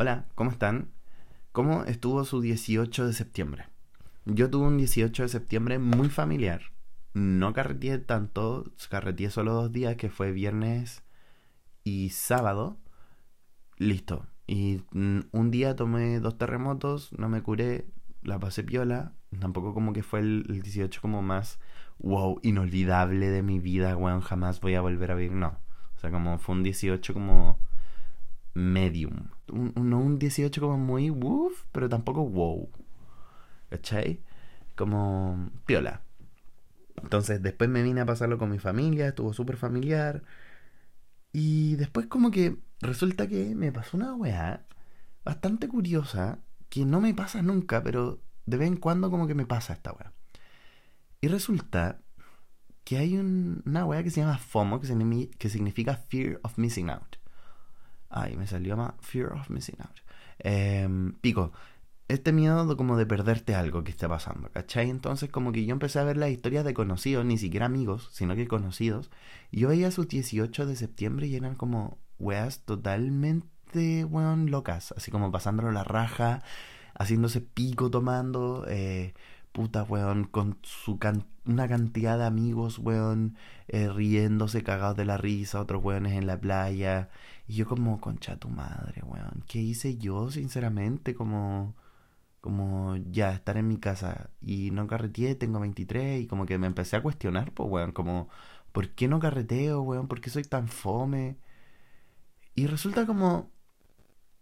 Hola, ¿cómo están? ¿Cómo estuvo su 18 de septiembre? Yo tuve un 18 de septiembre muy familiar. No carreteé tanto, carreteé solo dos días, que fue viernes y sábado. Listo. Y mm, un día tomé dos terremotos, no me curé, la pasé piola. Tampoco como que fue el, el 18 como más, wow, inolvidable de mi vida, weón, jamás voy a volver a vivir. No. O sea, como fue un 18 como medium. Un, no un 18 como muy woof, pero tampoco wow. ¿Cachai? Como piola. Entonces después me vine a pasarlo con mi familia, estuvo súper familiar. Y después como que resulta que me pasó una weá bastante curiosa que no me pasa nunca, pero de vez en cuando como que me pasa esta weá. Y resulta que hay una weá que se llama FOMO, que significa Fear of Missing Out. Ay, me salió más Fear of Missing Out. Em, pico, este miedo como de perderte algo que está pasando, ¿cachai? Entonces como que yo empecé a ver las historias de conocidos, ni siquiera amigos, sino que conocidos. Y yo veía sus 18 de septiembre y eran como weas totalmente, weón, locas. Así como pasándolo la raja, haciéndose pico tomando, eh, puta, weón, con su una cantidad de amigos, weón, eh, riéndose, cagados de la risa, otros weones en la playa. Y yo como, concha tu madre, weón. ¿Qué hice yo, sinceramente? Como, como ya estar en mi casa y no carreteé, tengo 23 y como que me empecé a cuestionar, pues, weón. Como, ¿por qué no carreteo, weón? ¿Por qué soy tan fome? Y resulta como,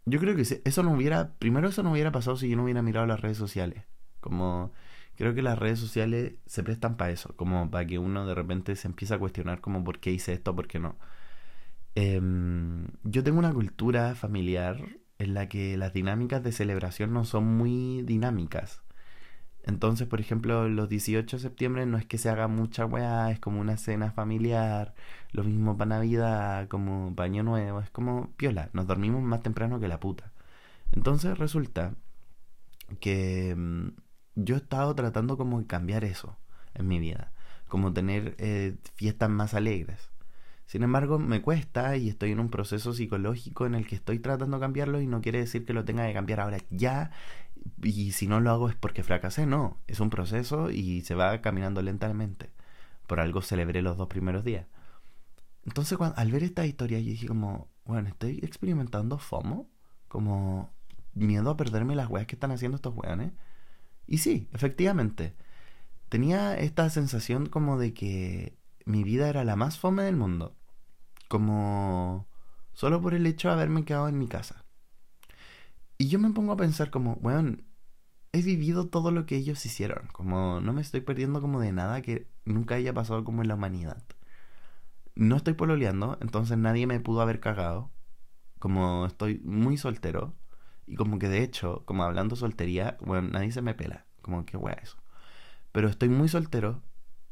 yo creo que eso no hubiera, primero eso no hubiera pasado si yo no hubiera mirado las redes sociales. Como, creo que las redes sociales se prestan para eso, como para que uno de repente se empiece a cuestionar como por qué hice esto, por qué no. Em, yo tengo una cultura familiar en la que las dinámicas de celebración no son muy dinámicas. Entonces, por ejemplo, los 18 de septiembre no es que se haga mucha weá, es como una cena familiar, lo mismo para Navidad, como baño nuevo, es como piola, nos dormimos más temprano que la puta. Entonces resulta que mm, yo he estado tratando como de cambiar eso en mi vida, como tener eh, fiestas más alegres. Sin embargo, me cuesta y estoy en un proceso psicológico en el que estoy tratando de cambiarlo y no quiere decir que lo tenga que cambiar ahora ya y si no lo hago es porque fracasé, no, es un proceso y se va caminando lentamente. Por algo celebré los dos primeros días. Entonces, al ver esta historia, yo dije como, bueno, estoy experimentando FOMO, como miedo a perderme las weas que están haciendo estos weones. Y sí, efectivamente, tenía esta sensación como de que mi vida era la más fome del mundo. Como solo por el hecho de haberme quedado en mi casa. Y yo me pongo a pensar como, bueno, he vivido todo lo que ellos hicieron. Como no me estoy perdiendo como de nada que nunca haya pasado como en la humanidad. No estoy pololeando, entonces nadie me pudo haber cagado. Como estoy muy soltero. Y como que de hecho, como hablando soltería, bueno, nadie se me pela. Como que wea eso. Pero estoy muy soltero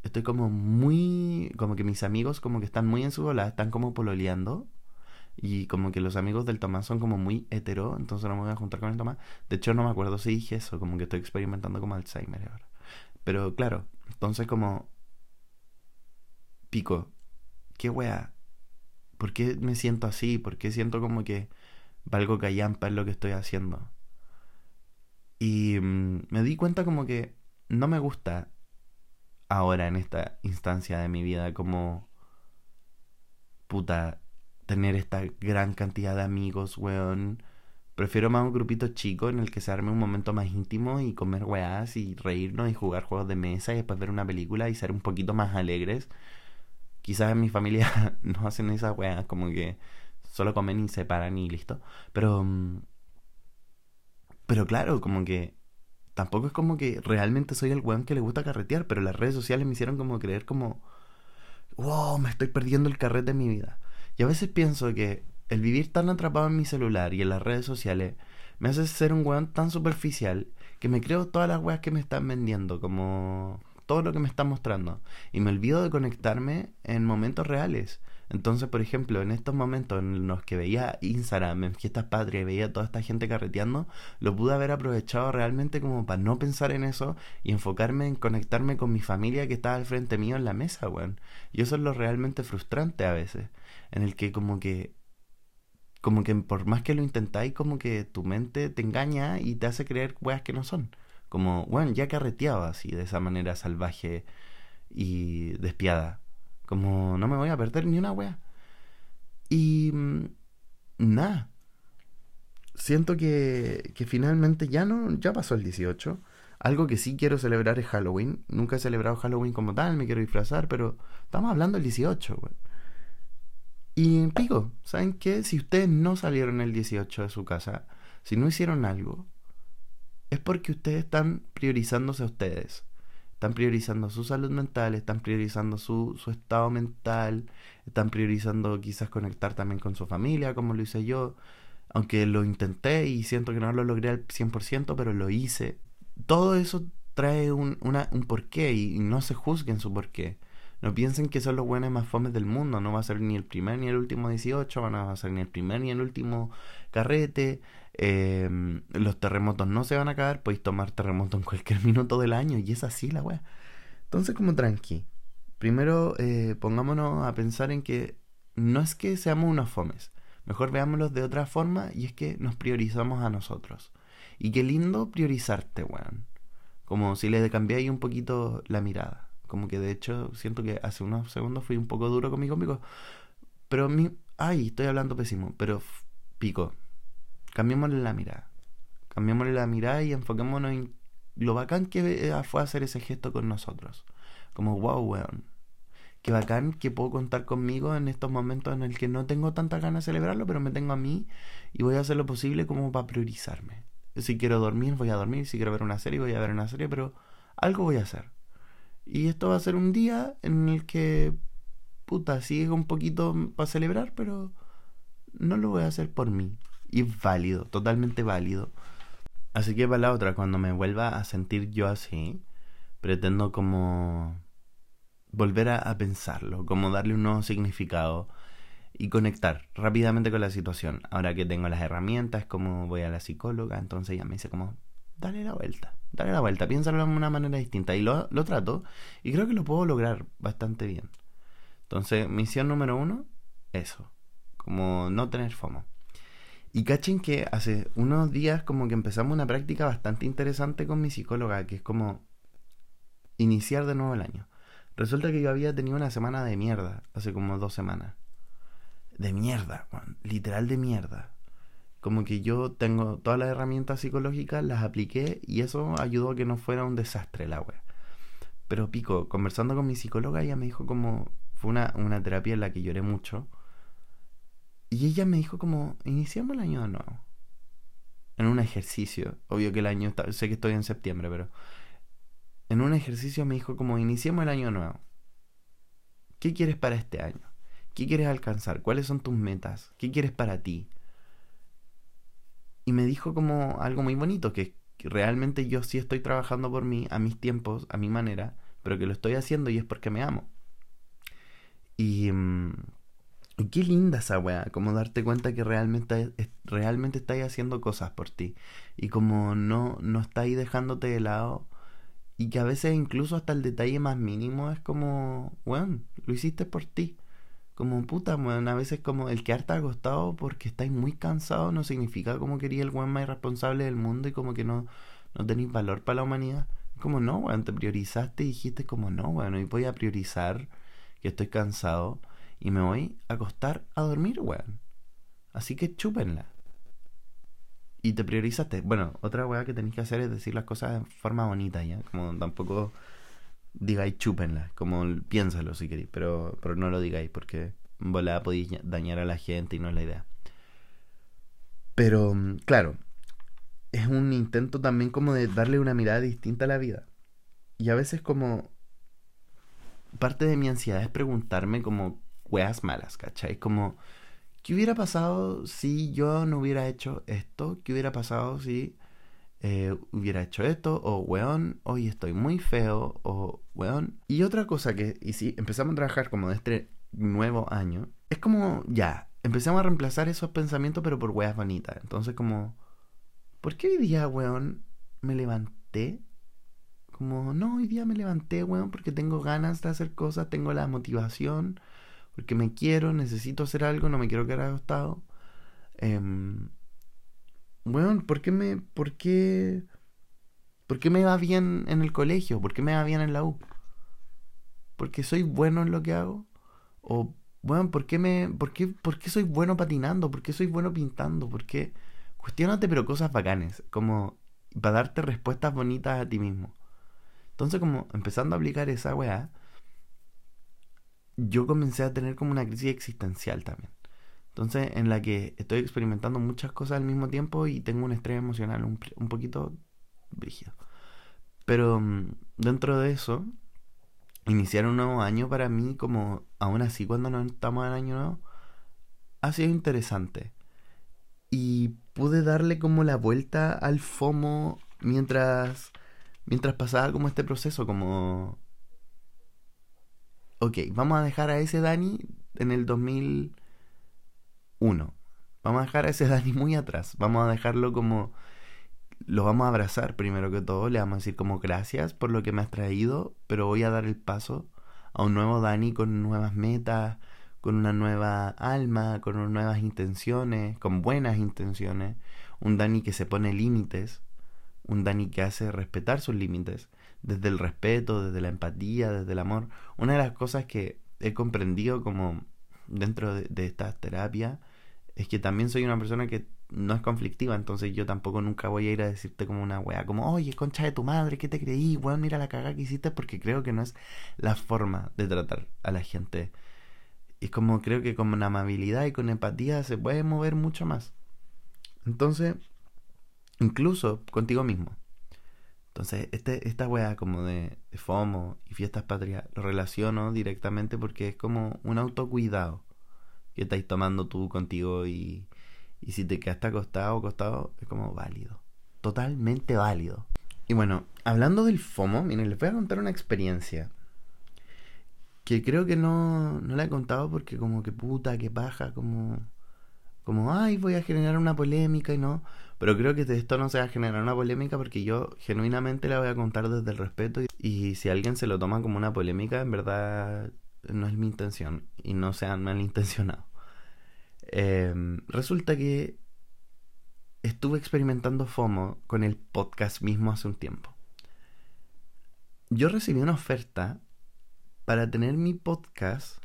estoy como muy, como que mis amigos como que están muy en su bola, están como pololeando. Y como que los amigos del Tomás son como muy hetero, entonces no me voy a juntar con el Tomás. De hecho, no me acuerdo si dije eso, como que estoy experimentando como Alzheimer ahora. Pero claro, entonces como... Pico, ¿qué wea? ¿Por qué me siento así? ¿Por qué siento como que valgo callampa en lo que estoy haciendo? Y mm, me di cuenta como que no me gusta ahora en esta instancia de mi vida como puta tener esta gran cantidad de amigos, weón. Prefiero más un grupito chico en el que se arme un momento más íntimo y comer weás y reírnos y jugar juegos de mesa y después ver una película y ser un poquito más alegres. Quizás en mi familia no hacen esas weas, como que solo comen y se paran y listo. Pero. Mm, pero claro, como que tampoco es como que realmente soy el weón que le gusta carretear, pero las redes sociales me hicieron como creer como, wow, me estoy perdiendo el carrete de mi vida. Y a veces pienso que el vivir tan atrapado en mi celular y en las redes sociales me hace ser un weón tan superficial que me creo todas las weas que me están vendiendo, como todo lo que me están mostrando. Y me olvido de conectarme en momentos reales. Entonces, por ejemplo, en estos momentos en los que veía Instagram en fiestas patrias y veía toda esta gente carreteando, lo pude haber aprovechado realmente como para no pensar en eso y enfocarme en conectarme con mi familia que estaba al frente mío en la mesa, weón. Y eso es lo realmente frustrante a veces, en el que como que como que por más que lo intentáis, como que tu mente te engaña y te hace creer weas que no son. Como, bueno, ya carreteaba así, de esa manera salvaje y despiada. Como, no me voy a perder ni una wea. Y... Mm, nada. Siento que, que finalmente ya no, ya pasó el 18. Algo que sí quiero celebrar es Halloween. Nunca he celebrado Halloween como tal, me quiero disfrazar, pero estamos hablando del 18, weón. Y pico, ¿saben qué? Si ustedes no salieron el 18 de su casa, si no hicieron algo, es porque ustedes están priorizándose a ustedes. Están priorizando su salud mental, están priorizando su, su estado mental, están priorizando quizás conectar también con su familia, como lo hice yo. Aunque lo intenté y siento que no lo logré al 100%, pero lo hice. Todo eso trae un, una, un porqué y, no se juzguen su porqué. No piensen que son los buenos más fomes del mundo. No va a ser ni el primer ni el último 18. No va a ser ni el primer ni el último carrete. Em, los terremotos no se van a acabar. Podéis tomar terremoto en cualquier minuto del año. Y es así la weá. Entonces, como tranqui. Primero, eh, pongámonos a pensar en que no es que seamos unos fomes. Mejor veámoslos de otra forma. Y es que nos priorizamos a nosotros. Y qué lindo priorizarte, weón. Como si le cambiáis un poquito la mirada. Como que de hecho siento que hace unos segundos fui un poco duro conmigo, pico. Pero mi... Ay, estoy hablando pésimo. Pero pico. Cambiémosle la mirada. Cambiémosle la mirada y enfoquémonos en lo bacán que eh, fue hacer ese gesto con nosotros. Como, wow, weón. Qué bacán que puedo contar conmigo en estos momentos en el que no tengo tanta ganas de celebrarlo, pero me tengo a mí y voy a hacer lo posible como para priorizarme. Si quiero dormir, voy a dormir. Si quiero ver una serie, voy a ver una serie, pero algo voy a hacer. Y esto va a ser un día en el que, puta, sigue un poquito para celebrar, pero no lo voy a hacer por mí. Y válido, totalmente válido. Así que para la otra, cuando me vuelva a sentir yo así, pretendo como volver a, pensarlo, como darle un nuevo significado y conectar rápidamente con la situación. Ahora que tengo las herramientas, como voy a la psicóloga, entonces ya me dice como, dale la vuelta dale la vuelta, piénsalo de una manera distinta. Y lo, lo trato y creo que lo puedo lograr bastante bien. Entonces, misión número uno, eso. Como no tener FOMO. Y cachen que hace unos días como que empezamos una práctica bastante interesante con mi psicóloga, que es como iniciar de nuevo el año. Resulta que yo había tenido una semana de mierda, hace como dos semanas. De mierda, literal de mierda como que yo tengo todas las herramientas psicológicas, las apliqué y eso ayudó a que no fuera un desastre la wea. Pero pico, conversando con mi psicóloga, ella me dijo como, fue una, una terapia en la que lloré mucho. Y ella me dijo como, iniciamos el año nuevo. En un ejercicio. Obvio que el año, está, sé que estoy en septiembre, pero... En un ejercicio me dijo como, iniciemos el año nuevo. ¿Qué quieres para este año? ¿Qué quieres alcanzar? ¿Cuáles son tus metas? ¿Qué quieres para ti? y me dijo como algo muy bonito, que, realmente yo sí estoy trabajando por mí, a mis tiempos, a mi manera, pero que lo estoy haciendo y es porque me amo. Y, mm, qué linda esa weá, como darte cuenta que realmente, realmente estáis haciendo cosas por ti y como no, no estáis dejándote de lado y que a veces incluso hasta el detalle más mínimo es como, bueno, lo hiciste por ti. Como puta, bueno, a veces como el quedarte acostado porque estáis muy cansados no significa como quería el weón más irresponsable del mundo y como que no, no tenéis valor para la humanidad. Como no, weón, te priorizaste y dijiste como no, weón, hoy voy a priorizar que estoy cansado y me voy a acostar a dormir, weón. Así que chúpenla. Y te priorizaste. Bueno, otra weá que tenéis que hacer es decir las cosas de forma bonita, ¿ya? Como tampoco digáis chúpenla, como piénsalo si queréis, pero, pero no lo digáis porque volada podéis dañar a la gente y no es la idea. Pero, claro, es un intento también como de darle una mirada distinta a la vida. Y a veces como parte de mi ansiedad es preguntarme como weas malas, ¿cachai? Como, ¿qué hubiera pasado si yo no hubiera hecho esto? ¿Qué hubiera pasado si eh, hubiera hecho esto, o weón, hoy estoy muy feo, o weón. Y otra cosa que, y si empezamos a trabajar como de este nuevo año, es como, ya, empezamos a reemplazar esos pensamientos pero por weas bonitas. Entonces como, ¿por qué hoy día, weón, me levanté? Como, no, hoy día me levanté, weón, porque tengo ganas de hacer cosas, tengo la motivación, porque me quiero, necesito hacer algo, no me quiero quedar acostado. Em, bueno, ¿por qué me... ¿Por qué... ¿Por qué me va bien en el colegio? ¿Por qué me va bien en la U? ¿Porque soy bueno en lo que hago? O, bueno, ¿por qué, me, por qué, por qué soy bueno patinando? ¿Por qué soy bueno pintando? ¿Por qué? Cuestiónate, pero cosas bacanes. Como para darte respuestas bonitas a ti mismo. Entonces, como empezando a aplicar esa weá, yo comencé a tener como una crisis existencial también. Entonces, en la que estoy experimentando muchas cosas al mismo tiempo y tengo un estrés emocional un, un poquito brígido. Pero mm, dentro de eso, iniciar un nuevo año para mí, como aún así cuando no estamos en año nuevo, ha sido interesante. Y pude darle como la vuelta al FOMO mientras, mientras pasaba como este proceso, como... Ok, vamos a dejar a ese Dani en el 2001. Vamos a dejar a ese Dani muy atrás. Vamos a dejarlo como lo vamos a abrazar primero que todo, le vamos a decir como gracias por lo que me has traído, pero voy a dar el paso a un nuevo Dani con nuevas metas, con una nueva alma, con nuevas intenciones, con buenas intenciones, un Dani que se pone límites, un Dani que hace respetar sus límites, desde el respeto, desde la empatía, desde el amor. Una de las cosas que he comprendido como dentro de, de esta terapia es que también soy una persona que no es conflictiva, entonces yo tampoco nunca voy a ir a decirte como una wea, como, oye, concha de tu madre, ¿qué te creí? Weón, mira la cagada que hiciste, porque creo que no es la forma de tratar a la gente. Y como creo que con amabilidad y con empatía se puede mover mucho más. Entonces, incluso contigo mismo. Entonces, este, esta wea como de, de FOMO y fiestas patrias lo relaciono directamente porque es como un autocuidado que estáis tomando tú contigo y, y si te quedaste acostado o acostado, es como válido. Totalmente válido. Y bueno, hablando del FOMO, miren, les voy a contar una experiencia. Que creo que no, no la he contado porque como que puta, que paja, como... Como, ay, voy a generar una polémica y no. Pero creo que de esto no se va a generar una polémica porque yo genuinamente la voy a contar desde el respeto. Y, si alguien se lo toma como una polémica, en verdad no es mi intención. Y no sean malintencionados. Em, resulta que estuve experimentando FOMO con el podcast mismo hace un tiempo. Yo recibí una oferta para tener mi podcast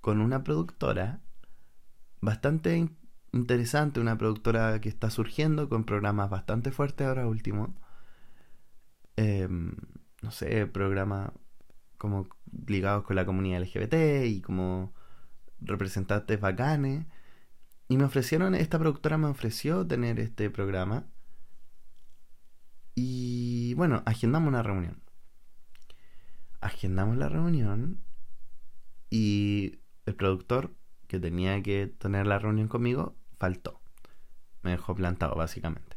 con una productora bastante interesante, una productora que está surgiendo con programas bastante fuertes ahora último. Em, no sé, programas como ligados con la comunidad LGBT y como representantes bacanes. Y me ofrecieron, esta productora me ofreció tener este programa. Y bueno, agendamos una reunión. Agendamos la reunión y el productor que tenía que tener la reunión conmigo faltó. Me dejó plantado, básicamente.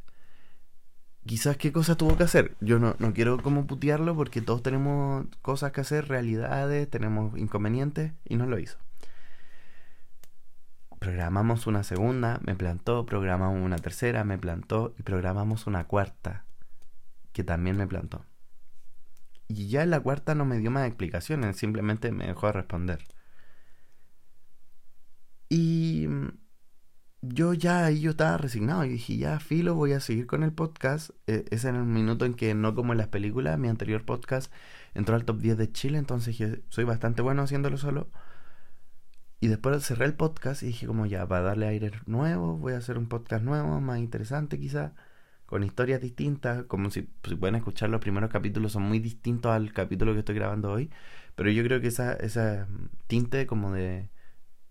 Quizás qué cosa tuvo que hacer. Yo no, no quiero como putearlo porque todos tenemos cosas que hacer, realidades, tenemos inconvenientes y no lo hizo programamos una segunda, me plantó, programamos una tercera, me plantó y programamos una cuarta, que también me plantó. Y ya en la cuarta no me dio más explicaciones, simplemente me dejó de responder. Y yo ya ahí yo estaba resignado y dije, ya filo, voy a seguir con el podcast. Ese era el minuto en que no como en las películas, mi anterior podcast entró al top 10 de Chile, entonces soy bastante bueno haciéndolo solo. Y después cerré el podcast y dije como ya, para darle aire nuevo, voy a hacer un podcast nuevo, más interesante quizá, con historias distintas, como si, pueden escuchar los primeros capítulos son muy distintos al capítulo que estoy grabando hoy, pero yo creo que esa, esa tinte como de,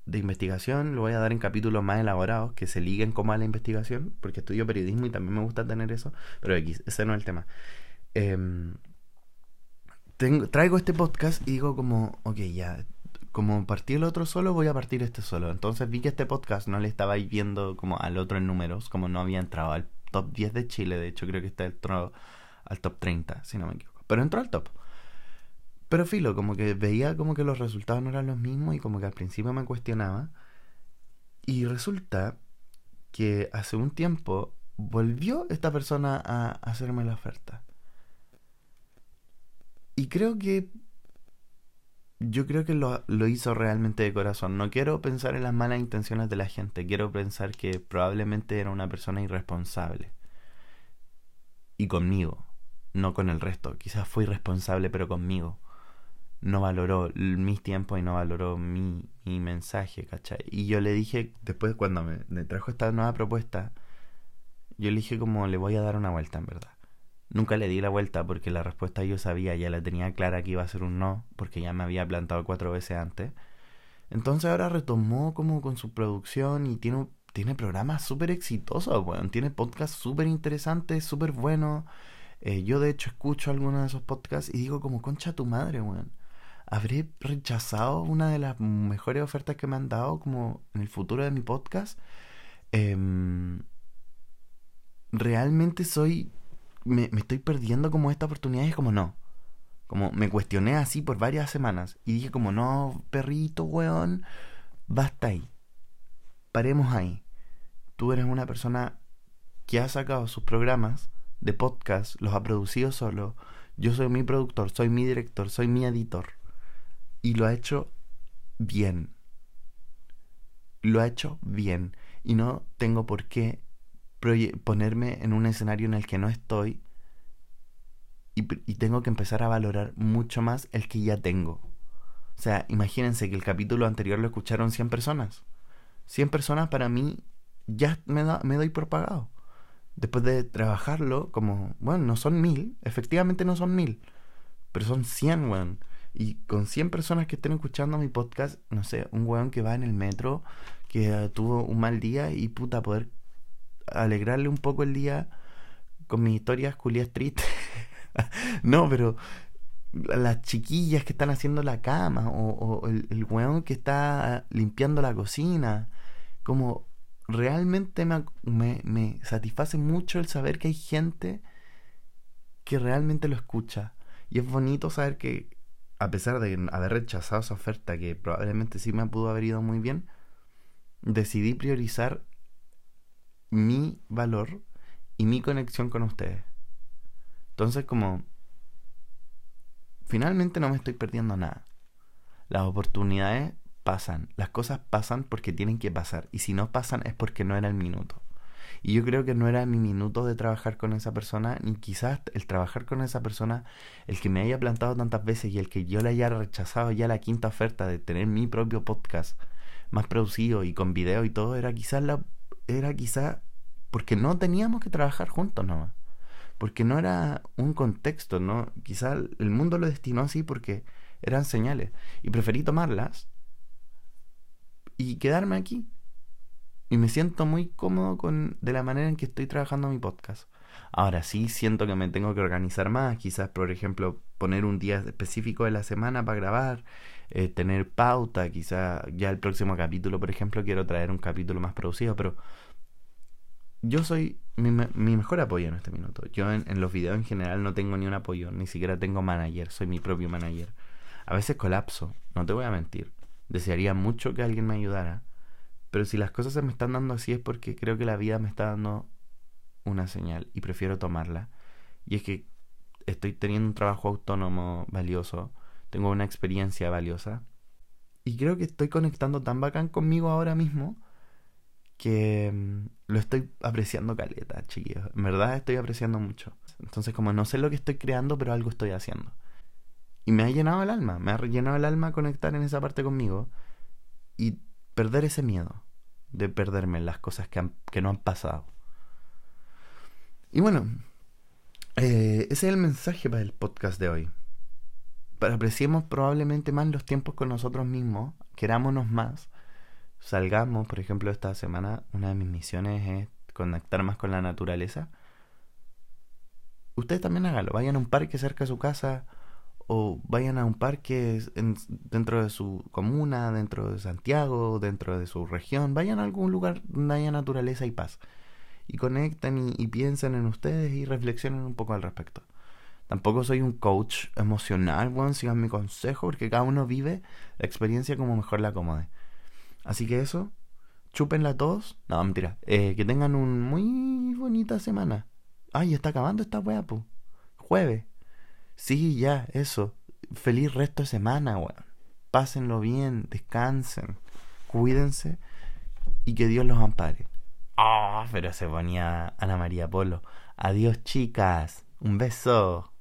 de investigación lo voy a dar en capítulos más elaborados que se liguen como a la investigación, porque estudio periodismo y también me gusta tener eso, pero X, ese no es el tema. Em, tengo, traigo este podcast y digo como, ok, ya, como partí el otro solo, voy a partir este solo. Entonces vi que este podcast no le estaba viendo como al otro en números, como no había entrado al top 10 de Chile, de hecho creo que está entrado al top 30, si no me equivoco. Pero entró al top. Pero filo, como que veía como que los resultados no eran los mismos y como que al principio me cuestionaba. Y resulta que hace un tiempo volvió esta persona a hacerme la oferta. Y creo que yo creo que lo, lo, hizo realmente de corazón. No quiero pensar en las malas intenciones de la gente, quiero pensar que probablemente era una persona irresponsable. Y conmigo, no con el resto. Quizás fue irresponsable, pero conmigo. No valoró mis tiempos y no valoró mi, mi mensaje, ¿cachai? Y yo le dije, después cuando me, trajo esta nueva propuesta, yo le dije como le voy a dar una vuelta, en verdad. Nunca le di la vuelta porque la respuesta yo sabía, ya la tenía clara que iba a ser un no, porque ya me había plantado cuatro veces antes. Entonces ahora retomó como con su producción y tiene, tiene programas súper exitosos, weón. Tiene podcasts súper interesantes, súper buenos. Eh, yo de hecho escucho algunos de esos podcasts y digo como, concha tu madre, weón. ¿Habré rechazado una de las mejores ofertas que me han dado como en el futuro de mi podcast? Em, realmente soy me, estoy perdiendo como esta oportunidad y es como no. Como me cuestioné así por varias semanas y dije como no, perrito, weón, basta ahí. Paremos ahí. Tú eres una persona que ha sacado sus programas de podcast, los ha producido solo. Yo soy mi productor, soy mi director, soy mi editor. Y lo ha hecho bien. Lo ha hecho bien. Y no tengo por qué ponerme en un escenario en el que no estoy y, tengo que empezar a valorar mucho más el que ya tengo. O sea, imagínense que el capítulo anterior lo escucharon 100 personas. 100 personas para mí ya me, da, me doy por pagado. Después de trabajarlo, como, bueno, no son mil, efectivamente no son mil, pero son 100, weón. Y con 100 personas que estén escuchando mi podcast, no sé, un weón que va en el metro, que tuvo un mal día y puta, poder alegrarle un poco el día con mis historias culias tristes. no, pero las chiquillas que están haciendo la cama o, el, el weón que está limpiando la cocina. Como realmente me, me, me, satisface mucho el saber que hay gente que realmente lo escucha. Y es bonito saber que, a pesar de haber rechazado esa oferta, que probablemente sí me pudo haber ido muy bien, decidí priorizar mi valor y mi conexión con ustedes. Entonces como finalmente no me estoy perdiendo nada. Las oportunidades pasan, las cosas pasan porque tienen que pasar y si no pasan es porque no era el minuto. Y yo creo que no era mi minuto de trabajar con esa persona, ni quizás el trabajar con esa persona, el que me haya plantado tantas veces y el que yo le haya rechazado ya la quinta oferta de tener mi propio podcast más producido y con video y todo, era quizás la era quizá porque no teníamos que trabajar juntos nomás. Porque no era un contexto, ¿no? Quizá el mundo lo destinó así porque eran señales. Y preferí tomarlas y quedarme aquí. Y me siento muy cómodo con de la manera en que estoy trabajando mi podcast. Ahora sí siento que me tengo que organizar más, quizás por ejemplo poner un día específico de la semana para grabar, eh, tener pauta, quizá ya el próximo capítulo, por ejemplo, quiero traer un capítulo más producido, pero yo soy mi, mi mejor apoyo en este minuto. Yo en, en, los videos en general no tengo ni un apoyo, ni siquiera tengo manager, soy mi propio manager. A veces colapso, no te voy a mentir. Desearía mucho que alguien me ayudara, pero si las cosas se me están dando así es porque creo que la vida me está dando una señal y prefiero tomarla. Y es que estoy teniendo un trabajo autónomo valioso tengo una experiencia valiosa. Y creo que estoy conectando tan bacán conmigo ahora mismo que mm, lo estoy apreciando caleta, chiquillos. En verdad estoy apreciando mucho. Entonces como no sé lo que estoy creando, pero algo estoy haciendo. Y me ha llenado el alma, me ha llenado el alma conectar en esa parte conmigo y perder ese miedo de perderme las cosas que, que no han pasado. Y bueno, eh, ese es el mensaje para el podcast de hoy apreciemos probablemente más los tiempos con nosotros mismos, querámonos más, salgamos, por ejemplo, esta semana una de mis misiones es conectar más con la naturaleza. Ustedes también háganlo, vayan a un parque cerca de su casa o vayan a un parque dentro de su comuna, dentro de Santiago, dentro de su región, vayan a algún lugar donde haya naturaleza y paz. Y conecten y, piensen en ustedes y reflexionen un poco al respecto. Tampoco soy un coach emocional, bueno, sigan mi consejo, porque cada uno vive la experiencia como mejor la acomode. Así que eso, chúpenla todos. No, mentira. Eh, que tengan un muy bonita semana. Ay, está acabando esta weá, Jueves. Sí, ya, eso. Feliz resto de semana, weón. pásenlo bien, descansen, cuídense y que Dios los ampare. Ah, pero se ponía Ana María Polo. Adiós chicas, un beso.